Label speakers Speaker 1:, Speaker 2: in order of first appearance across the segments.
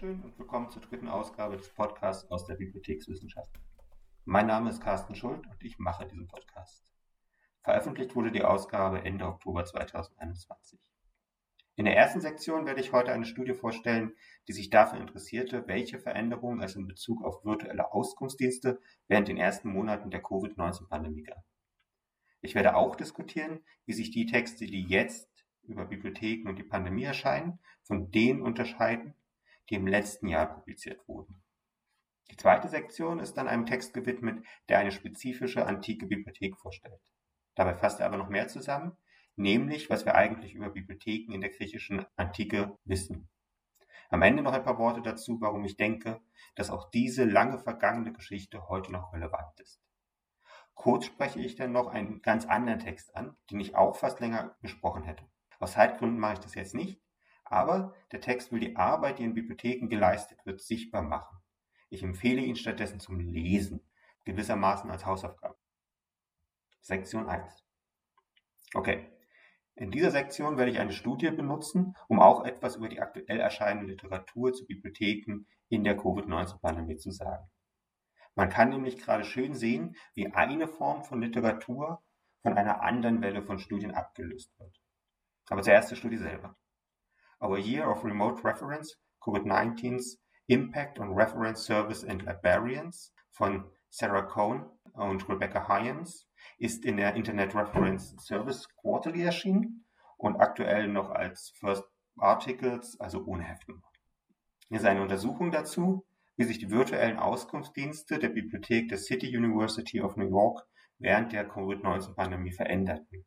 Speaker 1: Dankeschön und willkommen zur dritten Ausgabe des Podcasts aus der Bibliothekswissenschaft. Mein Name ist Carsten Schuld und ich mache diesen Podcast. Veröffentlicht wurde die Ausgabe Ende Oktober 2021. In der ersten Sektion werde ich heute eine Studie vorstellen, die sich dafür interessierte, welche Veränderungen es in Bezug auf virtuelle Auskunftsdienste während den ersten Monaten der Covid-19-Pandemie gab. Ich werde auch diskutieren, wie sich die Texte, die jetzt über Bibliotheken und die Pandemie erscheinen, von denen unterscheiden, die im letzten Jahr publiziert wurden. Die zweite Sektion ist dann einem Text gewidmet, der eine spezifische antike Bibliothek vorstellt. Dabei fasst er aber noch mehr zusammen, nämlich was wir eigentlich über Bibliotheken in der griechischen Antike wissen. Am Ende noch ein paar Worte dazu, warum ich denke, dass auch diese lange vergangene Geschichte heute noch relevant ist. Kurz spreche ich dann noch einen ganz anderen Text an, den ich auch fast länger besprochen hätte. Aus Zeitgründen mache ich das jetzt nicht, aber der Text will die Arbeit, die in Bibliotheken geleistet wird, sichtbar machen. Ich empfehle ihn stattdessen zum Lesen, gewissermaßen als Hausaufgabe. Sektion 1. Okay. In dieser Sektion werde ich eine Studie benutzen, um auch etwas über die aktuell erscheinende Literatur zu Bibliotheken in der Covid-19-Pandemie zu sagen. Man kann nämlich gerade schön sehen, wie eine Form von Literatur von einer anderen Welle von Studien abgelöst wird. Aber zuerst die Studie selber. Our Year of Remote Reference, COVID-19's Impact on Reference Service and Librarians von Sarah Cohn und Rebecca Hyams ist in der Internet Reference Service Quarterly erschienen und aktuell noch als First Articles, also ohne Heftnummer. Hier ist eine Untersuchung dazu, wie sich die virtuellen Auskunftsdienste der Bibliothek der City University of New York während der Covid-19-Pandemie veränderten.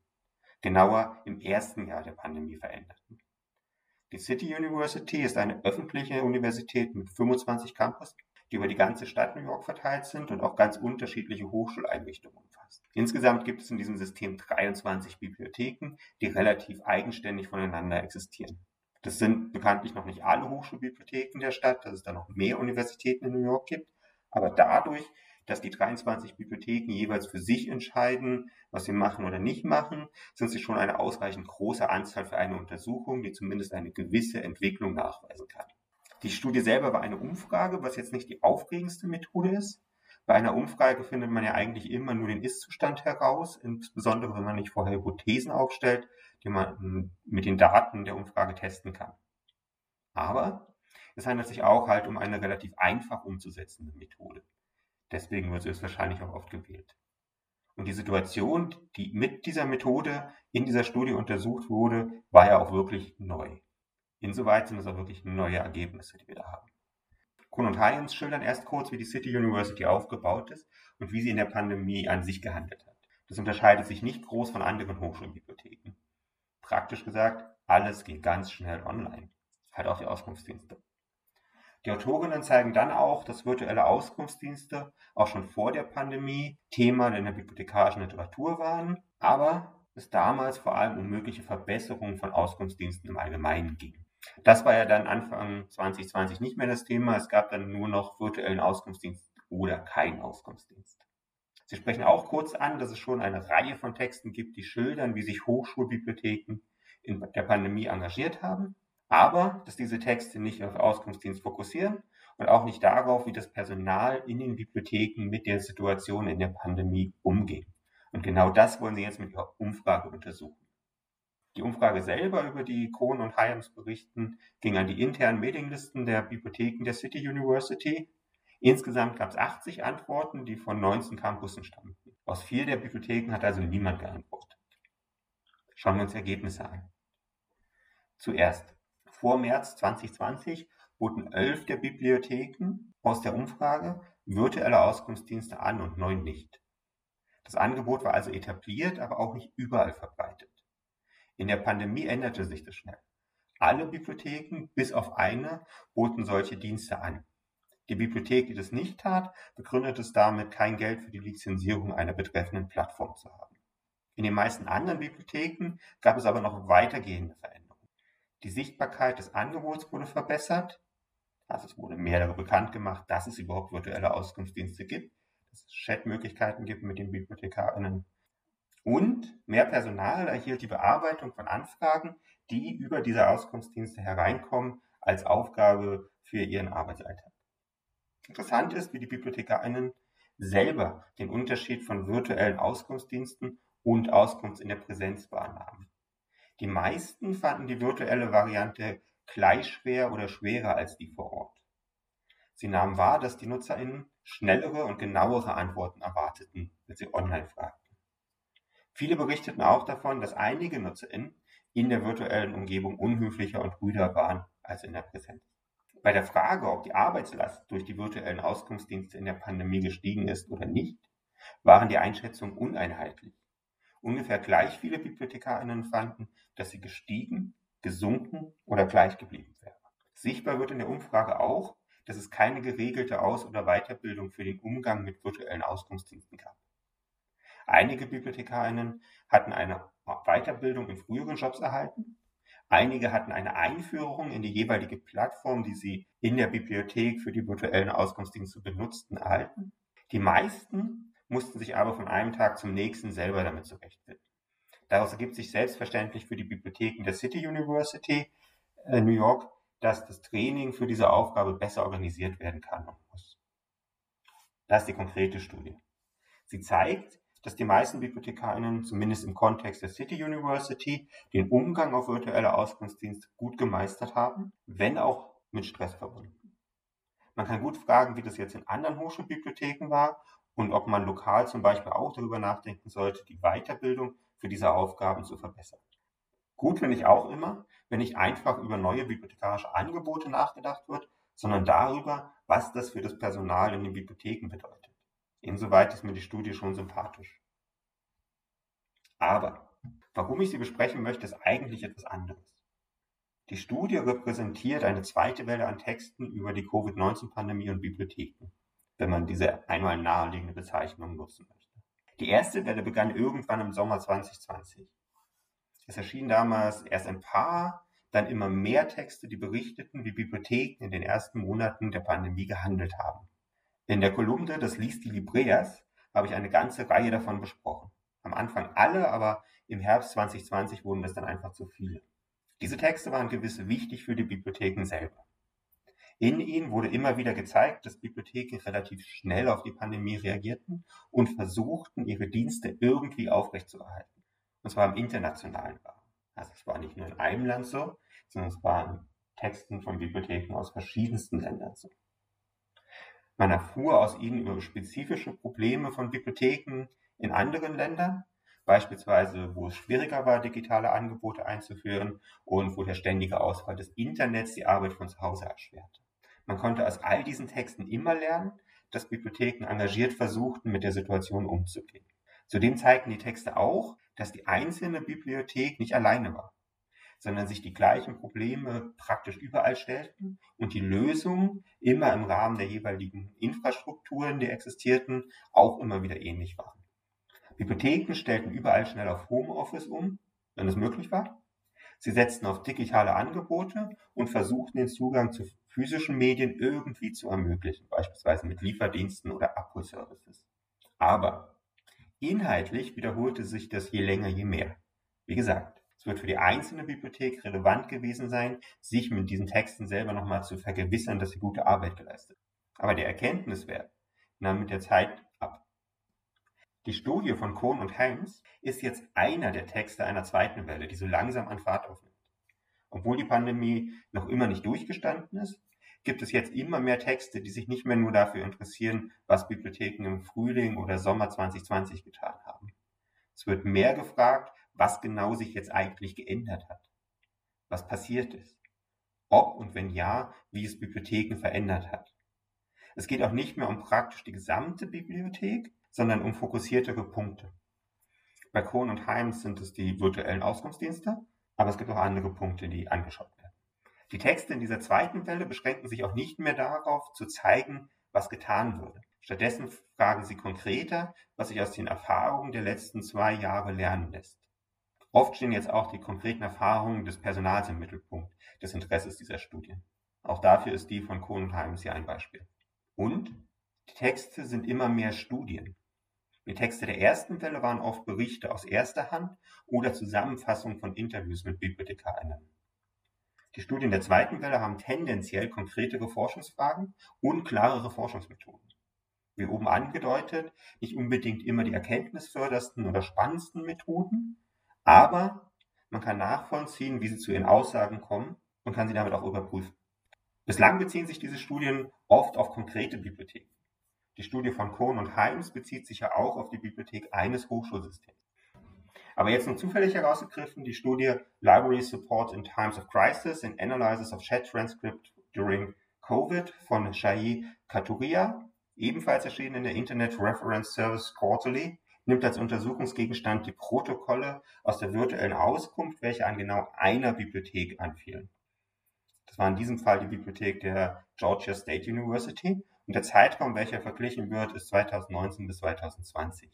Speaker 1: Genauer im ersten Jahr der Pandemie veränderten. Die City University ist eine öffentliche Universität mit 25 Campus, die über die ganze Stadt New York verteilt sind und auch ganz unterschiedliche Hochschuleinrichtungen umfasst. Insgesamt gibt es in diesem System 23 Bibliotheken, die relativ eigenständig voneinander existieren. Das sind bekanntlich noch nicht alle Hochschulbibliotheken der Stadt, dass es da noch mehr Universitäten in New York gibt. Aber dadurch, dass die 23 Bibliotheken jeweils für sich entscheiden, was sie machen oder nicht machen, sind sie schon eine ausreichend große Anzahl für eine Untersuchung, die zumindest eine gewisse Entwicklung nachweisen kann. Die Studie selber war eine Umfrage, was jetzt nicht die aufregendste Methode ist. Bei einer Umfrage findet man ja eigentlich immer nur den Ist-Zustand heraus, insbesondere wenn man nicht vorher Hypothesen aufstellt, die man mit den Daten der Umfrage testen kann. Aber es handelt sich auch halt um eine relativ einfach umzusetzende Methode. Deswegen wird es wahrscheinlich auch oft gewählt. Und die Situation, die mit dieser Methode in dieser Studie untersucht wurde, war ja auch wirklich neu. Insoweit sind es auch wirklich neue Ergebnisse, die wir da haben. Kuhn und Hyens schildern erst kurz, wie die City University aufgebaut ist und wie sie in der Pandemie an sich gehandelt hat. Das unterscheidet sich nicht groß von anderen Hochschulbibliotheken. Praktisch gesagt, alles ging ganz schnell online. Halt auch die Auskunftsdienste. Die Autorinnen zeigen dann auch, dass virtuelle Auskunftsdienste auch schon vor der Pandemie Thema in der bibliothekarischen Literatur waren, aber es damals vor allem um mögliche Verbesserungen von Auskunftsdiensten im Allgemeinen ging. Das war ja dann Anfang 2020 nicht mehr das Thema. Es gab dann nur noch virtuellen Auskunftsdienst oder keinen Auskunftsdienst. Sie sprechen auch kurz an, dass es schon eine Reihe von Texten gibt, die schildern, wie sich Hochschulbibliotheken in der Pandemie engagiert haben, aber dass diese Texte nicht auf Auskunftsdienst fokussieren und auch nicht darauf, wie das Personal in den Bibliotheken mit der Situation in der Pandemie umgeht. Und genau das wollen Sie jetzt mit Ihrer Umfrage untersuchen. Die Umfrage selber, über die Kohn und Hyams berichten, ging an die internen Mailinglisten der Bibliotheken der City University Insgesamt gab es 80 Antworten, die von 19 Campussen stammten. Aus vier der Bibliotheken hat also niemand geantwortet. Schauen wir uns Ergebnisse an. Zuerst, vor März 2020 boten elf der Bibliotheken aus der Umfrage virtuelle Auskunftsdienste an und neun nicht. Das Angebot war also etabliert, aber auch nicht überall verbreitet. In der Pandemie änderte sich das schnell. Alle Bibliotheken, bis auf eine, boten solche Dienste an. Die Bibliothek, die das nicht tat, begründet es damit, kein Geld für die Lizenzierung einer betreffenden Plattform zu haben. In den meisten anderen Bibliotheken gab es aber noch weitergehende Veränderungen. Die Sichtbarkeit des Angebots wurde verbessert, also es wurde mehr darüber bekannt gemacht, dass es überhaupt virtuelle Auskunftsdienste gibt, dass es Chatmöglichkeiten gibt mit den BibliothekarInnen. Und mehr Personal erhielt die Bearbeitung von Anfragen, die über diese Auskunftsdienste hereinkommen, als Aufgabe für ihren Arbeitsalltag. Interessant ist, wie die BibliothekarInnen selber den Unterschied von virtuellen Auskunftsdiensten und Auskunft in der Präsenz wahrnahmen. Die meisten fanden die virtuelle Variante gleich schwer oder schwerer als die vor Ort. Sie nahmen wahr, dass die NutzerInnen schnellere und genauere Antworten erwarteten, wenn sie online fragten. Viele berichteten auch davon, dass einige NutzerInnen in der virtuellen Umgebung unhöflicher und rüder waren als in der Präsenz. Bei der Frage, ob die Arbeitslast durch die virtuellen Auskunftsdienste in der Pandemie gestiegen ist oder nicht, waren die Einschätzungen uneinheitlich. Ungefähr gleich viele BibliothekarInnen fanden, dass sie gestiegen, gesunken oder gleich geblieben wäre. Sichtbar wird in der Umfrage auch, dass es keine geregelte Aus- oder Weiterbildung für den Umgang mit virtuellen Auskunftsdiensten gab. Einige BibliothekarInnen hatten eine Weiterbildung in früheren Jobs erhalten, Einige hatten eine Einführung in die jeweilige Plattform, die sie in der Bibliothek für die virtuellen Auskunftsdienste benutzten, erhalten. Die meisten mussten sich aber von einem Tag zum nächsten selber damit zurechtfinden. Daraus ergibt sich selbstverständlich für die Bibliotheken der City University äh, New York, dass das Training für diese Aufgabe besser organisiert werden kann und muss. Das ist die konkrete Studie. Sie zeigt, dass die meisten BibliothekarInnen, zumindest im Kontext der City University, den Umgang auf virtuelle Auskunftsdienste gut gemeistert haben, wenn auch mit Stress verbunden. Man kann gut fragen, wie das jetzt in anderen Hochschulbibliotheken war und ob man lokal zum Beispiel auch darüber nachdenken sollte, die Weiterbildung für diese Aufgaben zu verbessern. Gut finde ich auch immer, wenn nicht einfach über neue bibliothekarische Angebote nachgedacht wird, sondern darüber, was das für das Personal in den Bibliotheken bedeutet. Insoweit ist mir die Studie schon sympathisch. Aber warum ich sie besprechen möchte, ist eigentlich etwas anderes. Die Studie repräsentiert eine zweite Welle an Texten über die Covid-19-Pandemie und Bibliotheken, wenn man diese einmal naheliegende Bezeichnung nutzen möchte. Die erste Welle begann irgendwann im Sommer 2020. Es erschienen damals erst ein paar, dann immer mehr Texte, die berichteten, wie Bibliotheken in den ersten Monaten der Pandemie gehandelt haben. In der Kolumne des Lies die Libreas habe ich eine ganze Reihe davon besprochen. Am Anfang alle, aber im Herbst 2020 wurden es dann einfach zu viele. Diese Texte waren gewiss wichtig für die Bibliotheken selber. In ihnen wurde immer wieder gezeigt, dass Bibliotheken relativ schnell auf die Pandemie reagierten und versuchten, ihre Dienste irgendwie aufrechtzuerhalten. Und zwar im internationalen Rahmen. Also es war nicht nur in einem Land so, sondern es waren Texten von Bibliotheken aus verschiedensten Ländern so. Man erfuhr aus ihnen über spezifische Probleme von Bibliotheken in anderen Ländern, beispielsweise wo es schwieriger war, digitale Angebote einzuführen und wo der ständige Ausfall des Internets die Arbeit von zu Hause erschwerte. Man konnte aus all diesen Texten immer lernen, dass Bibliotheken engagiert versuchten, mit der Situation umzugehen. Zudem zeigten die Texte auch, dass die einzelne Bibliothek nicht alleine war sondern sich die gleichen Probleme praktisch überall stellten und die Lösungen immer im Rahmen der jeweiligen Infrastrukturen, die existierten, auch immer wieder ähnlich waren. Bibliotheken stellten überall schnell auf Homeoffice um, wenn es möglich war. Sie setzten auf digitale Angebote und versuchten den Zugang zu physischen Medien irgendwie zu ermöglichen, beispielsweise mit Lieferdiensten oder Abholservices. Aber inhaltlich wiederholte sich das je länger, je mehr. Wie gesagt, es wird für die einzelne Bibliothek relevant gewesen sein, sich mit diesen Texten selber nochmal zu vergewissern, dass sie gute Arbeit geleistet. Aber der Erkenntniswert nahm mit der Zeit ab. Die Studie von Kohn und Helms ist jetzt einer der Texte einer zweiten Welle, die so langsam an Fahrt aufnimmt. Obwohl die Pandemie noch immer nicht durchgestanden ist, gibt es jetzt immer mehr Texte, die sich nicht mehr nur dafür interessieren, was Bibliotheken im Frühling oder Sommer 2020 getan haben. Es wird mehr gefragt, was genau sich jetzt eigentlich geändert hat, was passiert ist, ob und wenn ja, wie es Bibliotheken verändert hat. Es geht auch nicht mehr um praktisch die gesamte Bibliothek, sondern um fokussiertere Punkte. Bei Kohn und Heims sind es die virtuellen Auskunftsdienste, aber es gibt auch andere Punkte, die angeschaut werden. Die Texte in dieser zweiten Welle beschränken sich auch nicht mehr darauf, zu zeigen, was getan wurde. Stattdessen fragen sie konkreter, was sich aus den Erfahrungen der letzten zwei Jahre lernen lässt. Oft stehen jetzt auch die konkreten Erfahrungen des Personals im Mittelpunkt des Interesses dieser Studien. Auch dafür ist die von Kohn und Heims hier ein Beispiel. Und die Texte sind immer mehr Studien. Die Texte der ersten Welle waren oft Berichte aus erster Hand oder Zusammenfassungen von Interviews mit BibliothekarInnen. Die Studien der zweiten Welle haben tendenziell konkretere Forschungsfragen und klarere Forschungsmethoden. Wie oben angedeutet, nicht unbedingt immer die erkenntnisfördersten oder spannendsten Methoden, aber man kann nachvollziehen, wie sie zu ihren Aussagen kommen und kann sie damit auch überprüfen. Bislang beziehen sich diese Studien oft auf konkrete Bibliotheken. Die Studie von Kohn und Heims bezieht sich ja auch auf die Bibliothek eines Hochschulsystems. Aber jetzt nur zufällig herausgegriffen die Studie Library Support in Times of Crisis in Analysis of Chat Transcript During COVID von Shai Katuria, ebenfalls erschienen in der Internet Reference Service Quarterly, nimmt als Untersuchungsgegenstand die Protokolle aus der virtuellen Auskunft, welche an genau einer Bibliothek anfielen. Das war in diesem Fall die Bibliothek der Georgia State University und der Zeitraum, welcher verglichen wird, ist 2019 bis 2020.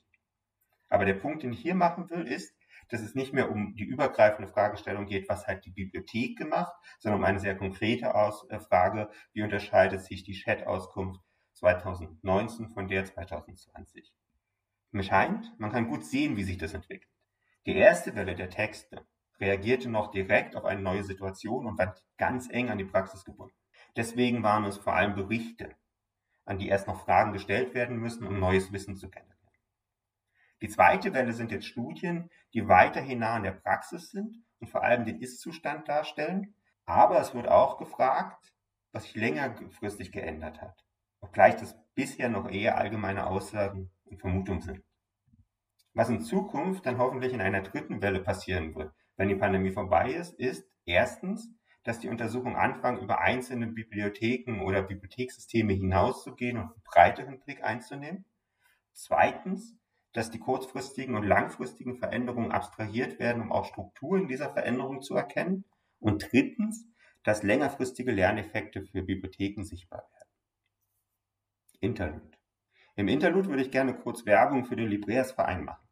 Speaker 1: Aber der Punkt, den ich hier machen will, ist, dass es nicht mehr um die übergreifende Fragestellung geht, was hat die Bibliothek gemacht, sondern um eine sehr konkrete Aus äh, Frage, wie unterscheidet sich die Chat-Auskunft 2019 von der 2020. Mir scheint, man kann gut sehen, wie sich das entwickelt. Die erste Welle der Texte reagierte noch direkt auf eine neue Situation und war ganz eng an die Praxis gebunden. Deswegen waren es vor allem Berichte, an die erst noch Fragen gestellt werden müssen, um neues Wissen zu generieren. Die zweite Welle sind jetzt Studien, die weiterhin nah an der Praxis sind und vor allem den Ist-Zustand darstellen. Aber es wird auch gefragt, was sich längerfristig geändert hat, obgleich das bisher noch eher allgemeine Aussagen und Vermutungen sind. Was in Zukunft dann hoffentlich in einer dritten Welle passieren wird, wenn die Pandemie vorbei ist, ist erstens, dass die Untersuchungen anfangen, über einzelne Bibliotheken oder Bibliothekssysteme hinauszugehen und einen breiteren Blick einzunehmen. Zweitens, dass die kurzfristigen und langfristigen Veränderungen abstrahiert werden, um auch Strukturen dieser Veränderung zu erkennen. Und drittens, dass längerfristige Lerneffekte für Bibliotheken sichtbar werden. Interlude. Im Interlude würde ich gerne kurz Werbung für den Libreas-Verein machen.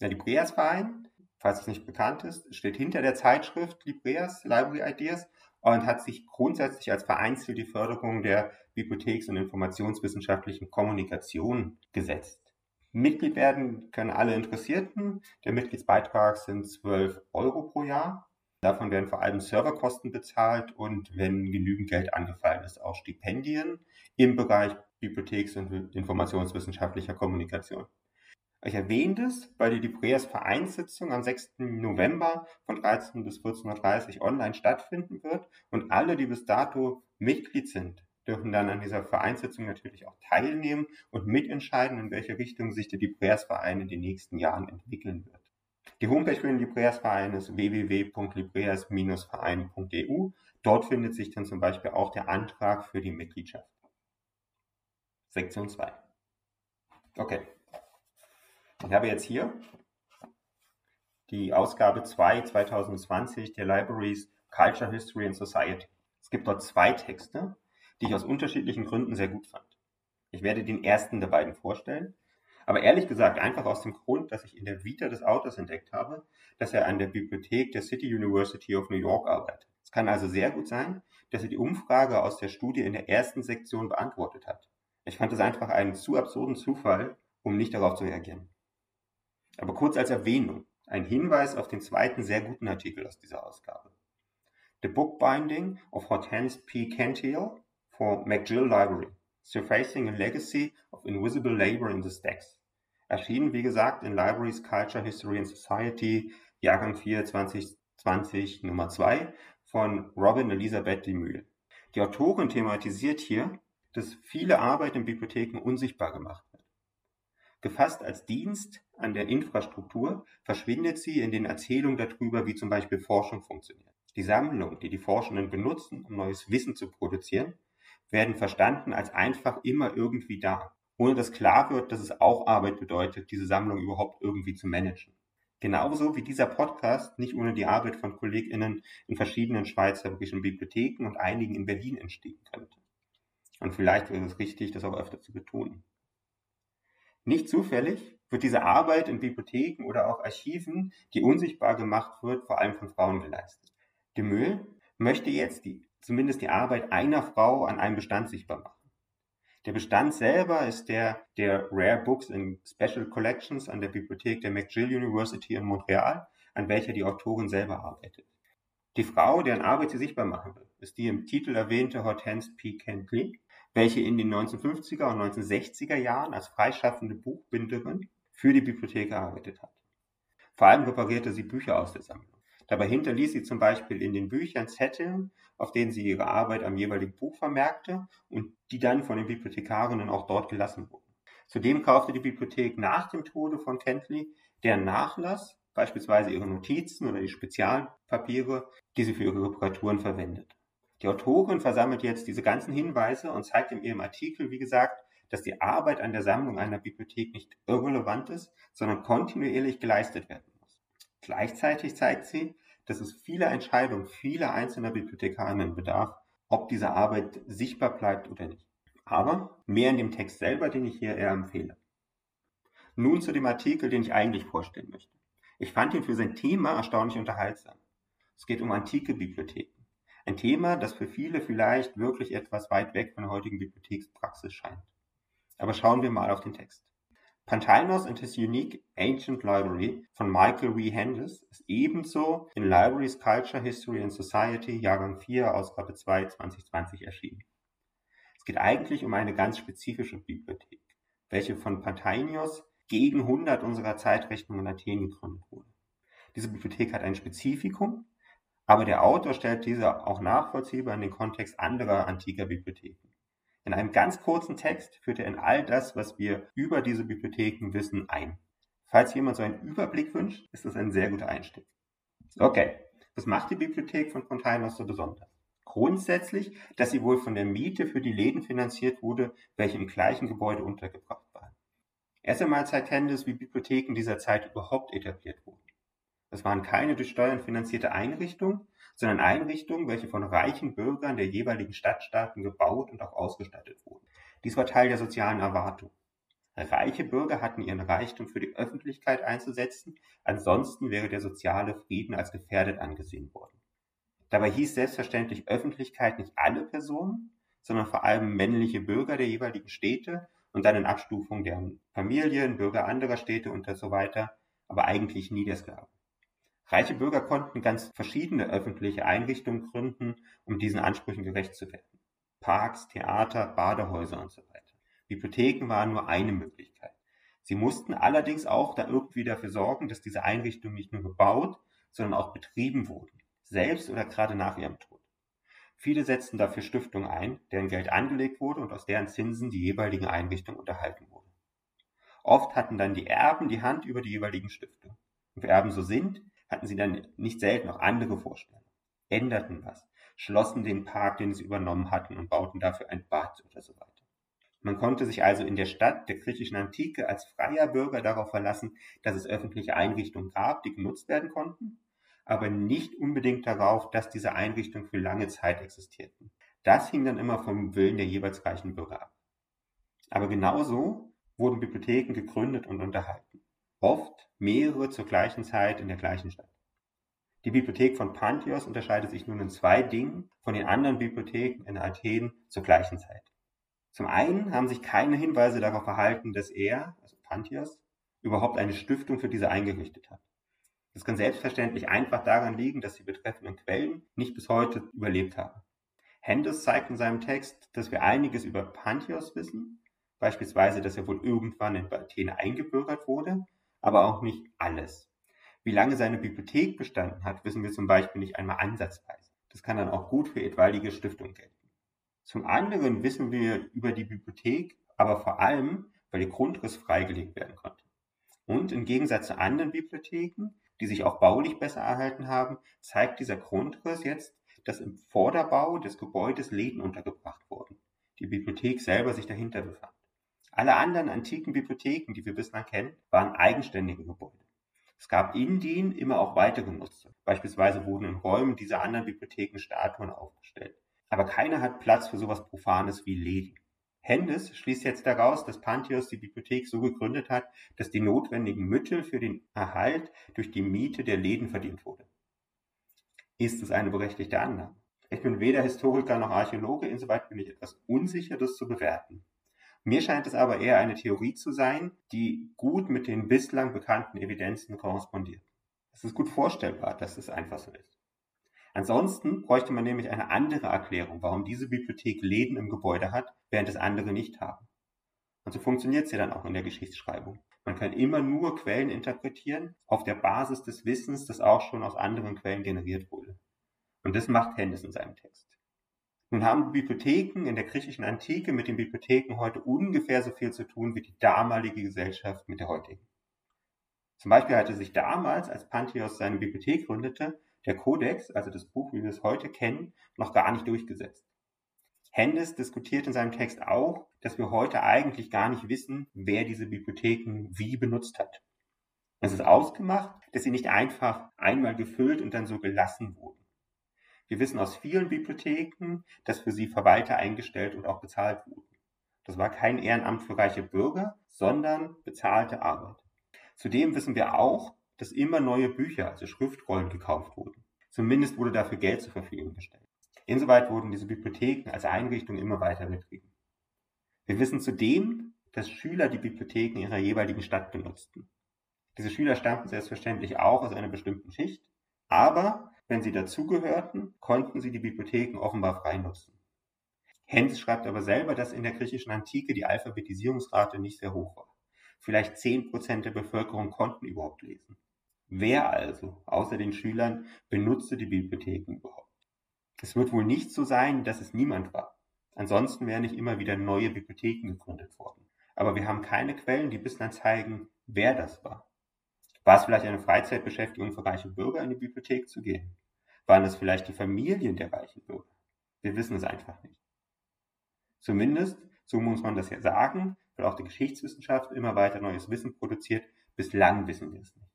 Speaker 1: Der Libreas-Verein falls es nicht bekannt ist, steht hinter der Zeitschrift Libreas Library Ideas und hat sich grundsätzlich als Vereinsziel die Förderung der bibliotheks- und informationswissenschaftlichen Kommunikation gesetzt. Mitglied werden können alle Interessierten. Der Mitgliedsbeitrag sind 12 Euro pro Jahr. Davon werden vor allem Serverkosten bezahlt und wenn genügend Geld angefallen ist, auch Stipendien im Bereich bibliotheks- und informationswissenschaftlicher Kommunikation. Ich erwähne das, weil die Libreas Vereinssitzung am 6. November von 13 bis 14.30 Uhr online stattfinden wird und alle, die bis dato Mitglied sind, dürfen dann an dieser Vereinssitzung natürlich auch teilnehmen und mitentscheiden, in welche Richtung sich der Libreas-Verein in den nächsten Jahren entwickeln wird. Die Homepage für den Libreas-Verein ist www.libreas-verein.eu. Dort findet sich dann zum Beispiel auch der Antrag für die Mitgliedschaft. Sektion 2. Okay, ich habe jetzt hier die Ausgabe 2 2020 der Libraries Culture, History and Society. Es gibt dort zwei Texte, die ich aus unterschiedlichen Gründen sehr gut fand. Ich werde den ersten der beiden vorstellen, aber ehrlich gesagt einfach aus dem Grund, dass ich in der Vita des Autors entdeckt habe, dass er an der Bibliothek der City University of New York arbeitet. Es kann also sehr gut sein, dass er die Umfrage aus der Studie in der ersten Sektion beantwortet hat. Ich fand es einfach einen zu absurden Zufall, um nicht darauf zu reagieren. Aber kurz als Erwähnung, ein Hinweis auf den zweiten sehr guten Artikel aus dieser Ausgabe. The Bookbinding of Hortense P. Cantil for McGill Library, Surfacing a Legacy of Invisible Labor in the Stacks. Erschienen, wie gesagt, in Libraries Culture, History and Society, Jahrgang 4 2020 Nummer 2 von Robin Elisabeth Demühl. Die Autorin thematisiert hier, dass viele Arbeit in Bibliotheken unsichtbar gemacht. Gefasst als Dienst an der Infrastruktur verschwindet sie in den Erzählungen darüber, wie zum Beispiel Forschung funktioniert. Die Sammlungen, die die Forschenden benutzen, um neues Wissen zu produzieren, werden verstanden als einfach immer irgendwie da, ohne dass klar wird, dass es auch Arbeit bedeutet, diese Sammlung überhaupt irgendwie zu managen. Genauso wie dieser Podcast nicht ohne die Arbeit von KollegInnen in verschiedenen schweizerischen Bibliotheken und einigen in Berlin entstehen könnte. Und vielleicht wäre es richtig, das auch öfter zu betonen. Nicht zufällig wird diese Arbeit in Bibliotheken oder auch Archiven, die unsichtbar gemacht wird, vor allem von Frauen geleistet. De Müll möchte jetzt die, zumindest die Arbeit einer Frau an einem Bestand sichtbar machen. Der Bestand selber ist der der Rare Books in Special Collections an der Bibliothek der McGill University in Montreal, an welcher die Autorin selber arbeitet. Die Frau, deren Arbeit sie sichtbar machen will, ist die im Titel erwähnte Hortense P. Kentley, welche in den 1950er und 1960er Jahren als freischaffende Buchbinderin für die Bibliothek gearbeitet hat. Vor allem reparierte sie Bücher aus der Sammlung. Dabei hinterließ sie zum Beispiel in den Büchern Zettel, auf denen sie ihre Arbeit am jeweiligen Buch vermerkte und die dann von den Bibliothekarinnen auch dort gelassen wurden. Zudem kaufte die Bibliothek nach dem Tode von Kentley deren Nachlass, beispielsweise ihre Notizen oder die Spezialpapiere, die sie für ihre Reparaturen verwendet. Die Autorin versammelt jetzt diese ganzen Hinweise und zeigt in ihrem Artikel, wie gesagt, dass die Arbeit an der Sammlung einer Bibliothek nicht irrelevant ist, sondern kontinuierlich geleistet werden muss. Gleichzeitig zeigt sie, dass es viele Entscheidungen vieler einzelner Bibliothekarinnen bedarf, ob diese Arbeit sichtbar bleibt oder nicht. Aber mehr in dem Text selber, den ich hier eher empfehle. Nun zu dem Artikel, den ich eigentlich vorstellen möchte. Ich fand ihn für sein Thema erstaunlich unterhaltsam. Es geht um antike Bibliotheken. Ein Thema, das für viele vielleicht wirklich etwas weit weg von der heutigen Bibliothekspraxis scheint. Aber schauen wir mal auf den Text. Pantainos and his Unique Ancient Library von Michael W. Hendis ist ebenso in Libraries Culture, History and Society, Jahrgang 4, Ausgabe 2, 2020 erschienen. Es geht eigentlich um eine ganz spezifische Bibliothek, welche von Pantainos gegen 100 unserer Zeitrechnung in Athen gegründet wurde. Diese Bibliothek hat ein Spezifikum, aber der Autor stellt diese auch nachvollziehbar in den Kontext anderer antiker Bibliotheken. In einem ganz kurzen Text führt er in all das, was wir über diese Bibliotheken wissen, ein. Falls jemand so einen Überblick wünscht, ist das ein sehr guter Einstieg. Okay, was macht die Bibliothek von Fontainos so besonders? Grundsätzlich, dass sie wohl von der Miete für die Läden finanziert wurde, welche im gleichen Gebäude untergebracht waren. Erst einmal zeigt Hendes, wie Bibliotheken dieser Zeit überhaupt etabliert wurden. Es waren keine durch Steuern finanzierte Einrichtungen, sondern Einrichtungen, welche von reichen Bürgern der jeweiligen Stadtstaaten gebaut und auch ausgestattet wurden. Dies war Teil der sozialen Erwartung. Reiche Bürger hatten ihren Reichtum für die Öffentlichkeit einzusetzen, ansonsten wäre der soziale Frieden als gefährdet angesehen worden. Dabei hieß selbstverständlich Öffentlichkeit nicht alle Personen, sondern vor allem männliche Bürger der jeweiligen Städte und dann in Abstufung deren Familien, Bürger anderer Städte und so weiter, aber eigentlich nie der Sklaven. Reiche Bürger konnten ganz verschiedene öffentliche Einrichtungen gründen, um diesen Ansprüchen gerecht zu werden. Parks, Theater, Badehäuser und so weiter. Bibliotheken waren nur eine Möglichkeit. Sie mussten allerdings auch da irgendwie dafür sorgen, dass diese Einrichtungen nicht nur gebaut, sondern auch betrieben wurden, selbst oder gerade nach ihrem Tod. Viele setzten dafür Stiftungen ein, deren Geld angelegt wurde und aus deren Zinsen die jeweiligen Einrichtungen unterhalten wurden. Oft hatten dann die Erben die Hand über die jeweiligen Stiftungen. Und Erben so sind, hatten sie dann nicht selten auch andere Vorstellungen, änderten was, schlossen den Park, den sie übernommen hatten und bauten dafür ein Bad oder so weiter. Man konnte sich also in der Stadt der griechischen Antike als freier Bürger darauf verlassen, dass es öffentliche Einrichtungen gab, die genutzt werden konnten, aber nicht unbedingt darauf, dass diese Einrichtungen für lange Zeit existierten. Das hing dann immer vom Willen der jeweils reichen Bürger ab. Aber genauso wurden Bibliotheken gegründet und unterhalten oft mehrere zur gleichen Zeit in der gleichen Stadt. Die Bibliothek von Pantheos unterscheidet sich nun in zwei Dingen von den anderen Bibliotheken in Athen zur gleichen Zeit. Zum einen haben sich keine Hinweise darauf erhalten, dass er, also Pantheos, überhaupt eine Stiftung für diese eingerichtet hat. Das kann selbstverständlich einfach daran liegen, dass die betreffenden Quellen nicht bis heute überlebt haben. Hendes zeigt in seinem Text, dass wir einiges über Pantheos wissen, beispielsweise, dass er wohl irgendwann in Athen eingebürgert wurde aber auch nicht alles. Wie lange seine Bibliothek bestanden hat, wissen wir zum Beispiel nicht einmal ansatzweise. Das kann dann auch gut für etwaige Stiftungen gelten. Zum anderen wissen wir über die Bibliothek, aber vor allem, weil ihr Grundriss freigelegt werden konnte. Und im Gegensatz zu anderen Bibliotheken, die sich auch baulich besser erhalten haben, zeigt dieser Grundriss jetzt, dass im Vorderbau des Gebäudes Läden untergebracht wurden. Die Bibliothek selber sich dahinter befand. Alle anderen antiken Bibliotheken, die wir bislang kennen, waren eigenständige Gebäude. Es gab in denen immer auch weitere Nutzer. Beispielsweise wurden in Räumen dieser anderen Bibliotheken Statuen aufgestellt. Aber keiner hat Platz für sowas Profanes wie Läden. Hendes schließt jetzt daraus, dass Pantheos die Bibliothek so gegründet hat, dass die notwendigen Mittel für den Erhalt durch die Miete der Läden verdient wurde. Ist es eine berechtigte Annahme? Ich bin weder Historiker noch Archäologe, insoweit bin ich etwas unsicher, das zu bewerten. Mir scheint es aber eher eine Theorie zu sein, die gut mit den bislang bekannten Evidenzen korrespondiert. Es ist gut vorstellbar, dass es einfach so ist. Ansonsten bräuchte man nämlich eine andere Erklärung, warum diese Bibliothek Läden im Gebäude hat, während es andere nicht haben. Und so funktioniert sie dann auch in der Geschichtsschreibung. Man kann immer nur Quellen interpretieren auf der Basis des Wissens, das auch schon aus anderen Quellen generiert wurde. Und das macht Hennis in seinem Text. Nun haben Bibliotheken in der griechischen Antike mit den Bibliotheken heute ungefähr so viel zu tun wie die damalige Gesellschaft mit der heutigen. Zum Beispiel hatte sich damals, als Pantheos seine Bibliothek gründete, der Kodex, also das Buch, wie wir es heute kennen, noch gar nicht durchgesetzt. Hendes diskutiert in seinem Text auch, dass wir heute eigentlich gar nicht wissen, wer diese Bibliotheken wie benutzt hat. Es ist ausgemacht, dass sie nicht einfach einmal gefüllt und dann so gelassen wurden. Wir wissen aus vielen Bibliotheken, dass für sie Verwalter eingestellt und auch bezahlt wurden. Das war kein Ehrenamt für reiche Bürger, sondern bezahlte Arbeit. Zudem wissen wir auch, dass immer neue Bücher, also Schriftrollen, gekauft wurden. Zumindest wurde dafür Geld zur Verfügung gestellt. Insoweit wurden diese Bibliotheken als Einrichtung immer weiter betrieben. Wir wissen zudem, dass Schüler die Bibliotheken ihrer jeweiligen Stadt benutzten. Diese Schüler stammten selbstverständlich auch aus einer bestimmten Schicht, aber wenn sie dazugehörten, konnten sie die Bibliotheken offenbar frei nutzen. Hens schreibt aber selber, dass in der griechischen Antike die Alphabetisierungsrate nicht sehr hoch war. Vielleicht 10% der Bevölkerung konnten überhaupt lesen. Wer also, außer den Schülern, benutzte die Bibliotheken überhaupt? Es wird wohl nicht so sein, dass es niemand war. Ansonsten wären nicht immer wieder neue Bibliotheken gegründet worden. Aber wir haben keine Quellen, die bislang zeigen, wer das war. War es vielleicht eine Freizeitbeschäftigung für reiche Bürger, in die Bibliothek zu gehen? Waren es vielleicht die Familien der reichen Bürger? Wir wissen es einfach nicht. Zumindest, so muss man das ja sagen, weil auch die Geschichtswissenschaft immer weiter neues Wissen produziert, bislang wissen wir es nicht.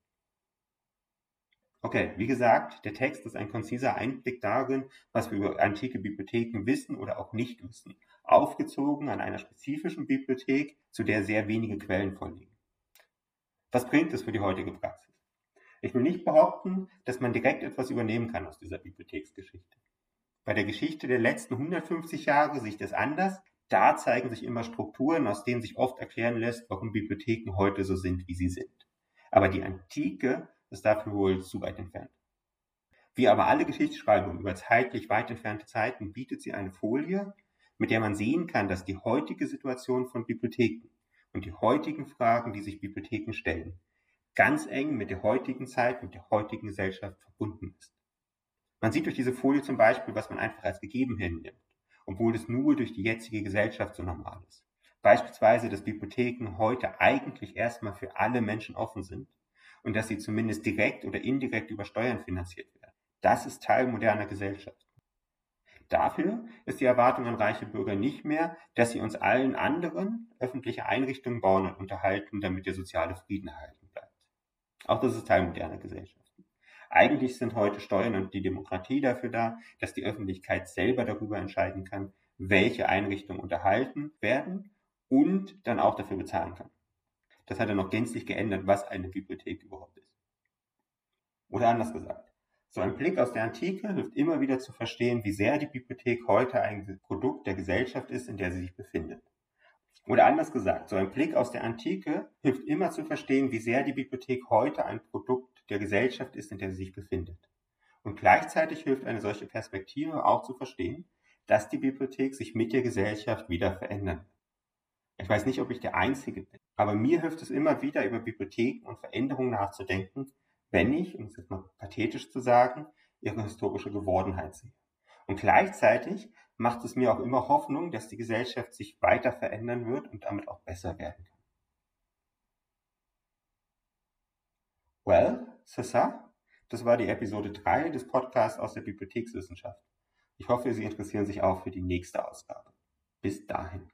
Speaker 1: Okay, wie gesagt, der Text ist ein konziser Einblick darin, was wir über antike Bibliotheken wissen oder auch nicht wissen, aufgezogen an einer spezifischen Bibliothek, zu der sehr wenige Quellen vorliegen. Was bringt es für die heutige Praxis? Ich will nicht behaupten, dass man direkt etwas übernehmen kann aus dieser Bibliotheksgeschichte. Bei der Geschichte der letzten 150 Jahre sieht es anders. Da zeigen sich immer Strukturen, aus denen sich oft erklären lässt, warum Bibliotheken heute so sind, wie sie sind. Aber die Antike ist dafür wohl zu weit entfernt. Wie aber alle Geschichtsschreibung über zeitlich weit entfernte Zeiten bietet sie eine Folie, mit der man sehen kann, dass die heutige Situation von Bibliotheken und die heutigen Fragen, die sich Bibliotheken stellen, ganz eng mit der heutigen Zeit, mit der heutigen Gesellschaft verbunden ist. Man sieht durch diese Folie zum Beispiel, was man einfach als gegeben hinnimmt, obwohl es nur durch die jetzige Gesellschaft so normal ist. Beispielsweise, dass Bibliotheken heute eigentlich erstmal für alle Menschen offen sind und dass sie zumindest direkt oder indirekt über Steuern finanziert werden. Das ist Teil moderner Gesellschaft. Dafür ist die Erwartung an reiche Bürger nicht mehr, dass sie uns allen anderen öffentliche Einrichtungen bauen und unterhalten, damit der soziale Frieden bleibt. Auch das ist Teil moderner Gesellschaften. Eigentlich sind heute Steuern und die Demokratie dafür da, dass die Öffentlichkeit selber darüber entscheiden kann, welche Einrichtungen unterhalten werden und dann auch dafür bezahlen kann. Das hat er noch gänzlich geändert, was eine Bibliothek überhaupt ist. Oder anders gesagt, so ein Blick aus der Antike hilft immer wieder zu verstehen, wie sehr die Bibliothek heute ein Produkt der Gesellschaft ist, in der sie sich befindet. Oder anders gesagt, so ein Blick aus der Antike hilft immer zu verstehen, wie sehr die Bibliothek heute ein Produkt der Gesellschaft ist, in der sie sich befindet. Und gleichzeitig hilft eine solche Perspektive auch zu verstehen, dass die Bibliothek sich mit der Gesellschaft wieder verändern wird. Ich weiß nicht, ob ich der Einzige bin, aber mir hilft es immer wieder, über Bibliotheken und Veränderungen nachzudenken, wenn ich, um es jetzt mal pathetisch zu sagen, ihre historische Gewordenheit sehe. Und gleichzeitig macht es mir auch immer Hoffnung, dass die Gesellschaft sich weiter verändern wird und damit auch besser werden kann. Well, c'est ça. Das war die Episode 3 des Podcasts aus der Bibliothekswissenschaft. Ich hoffe, Sie interessieren sich auch für die nächste Ausgabe. Bis dahin.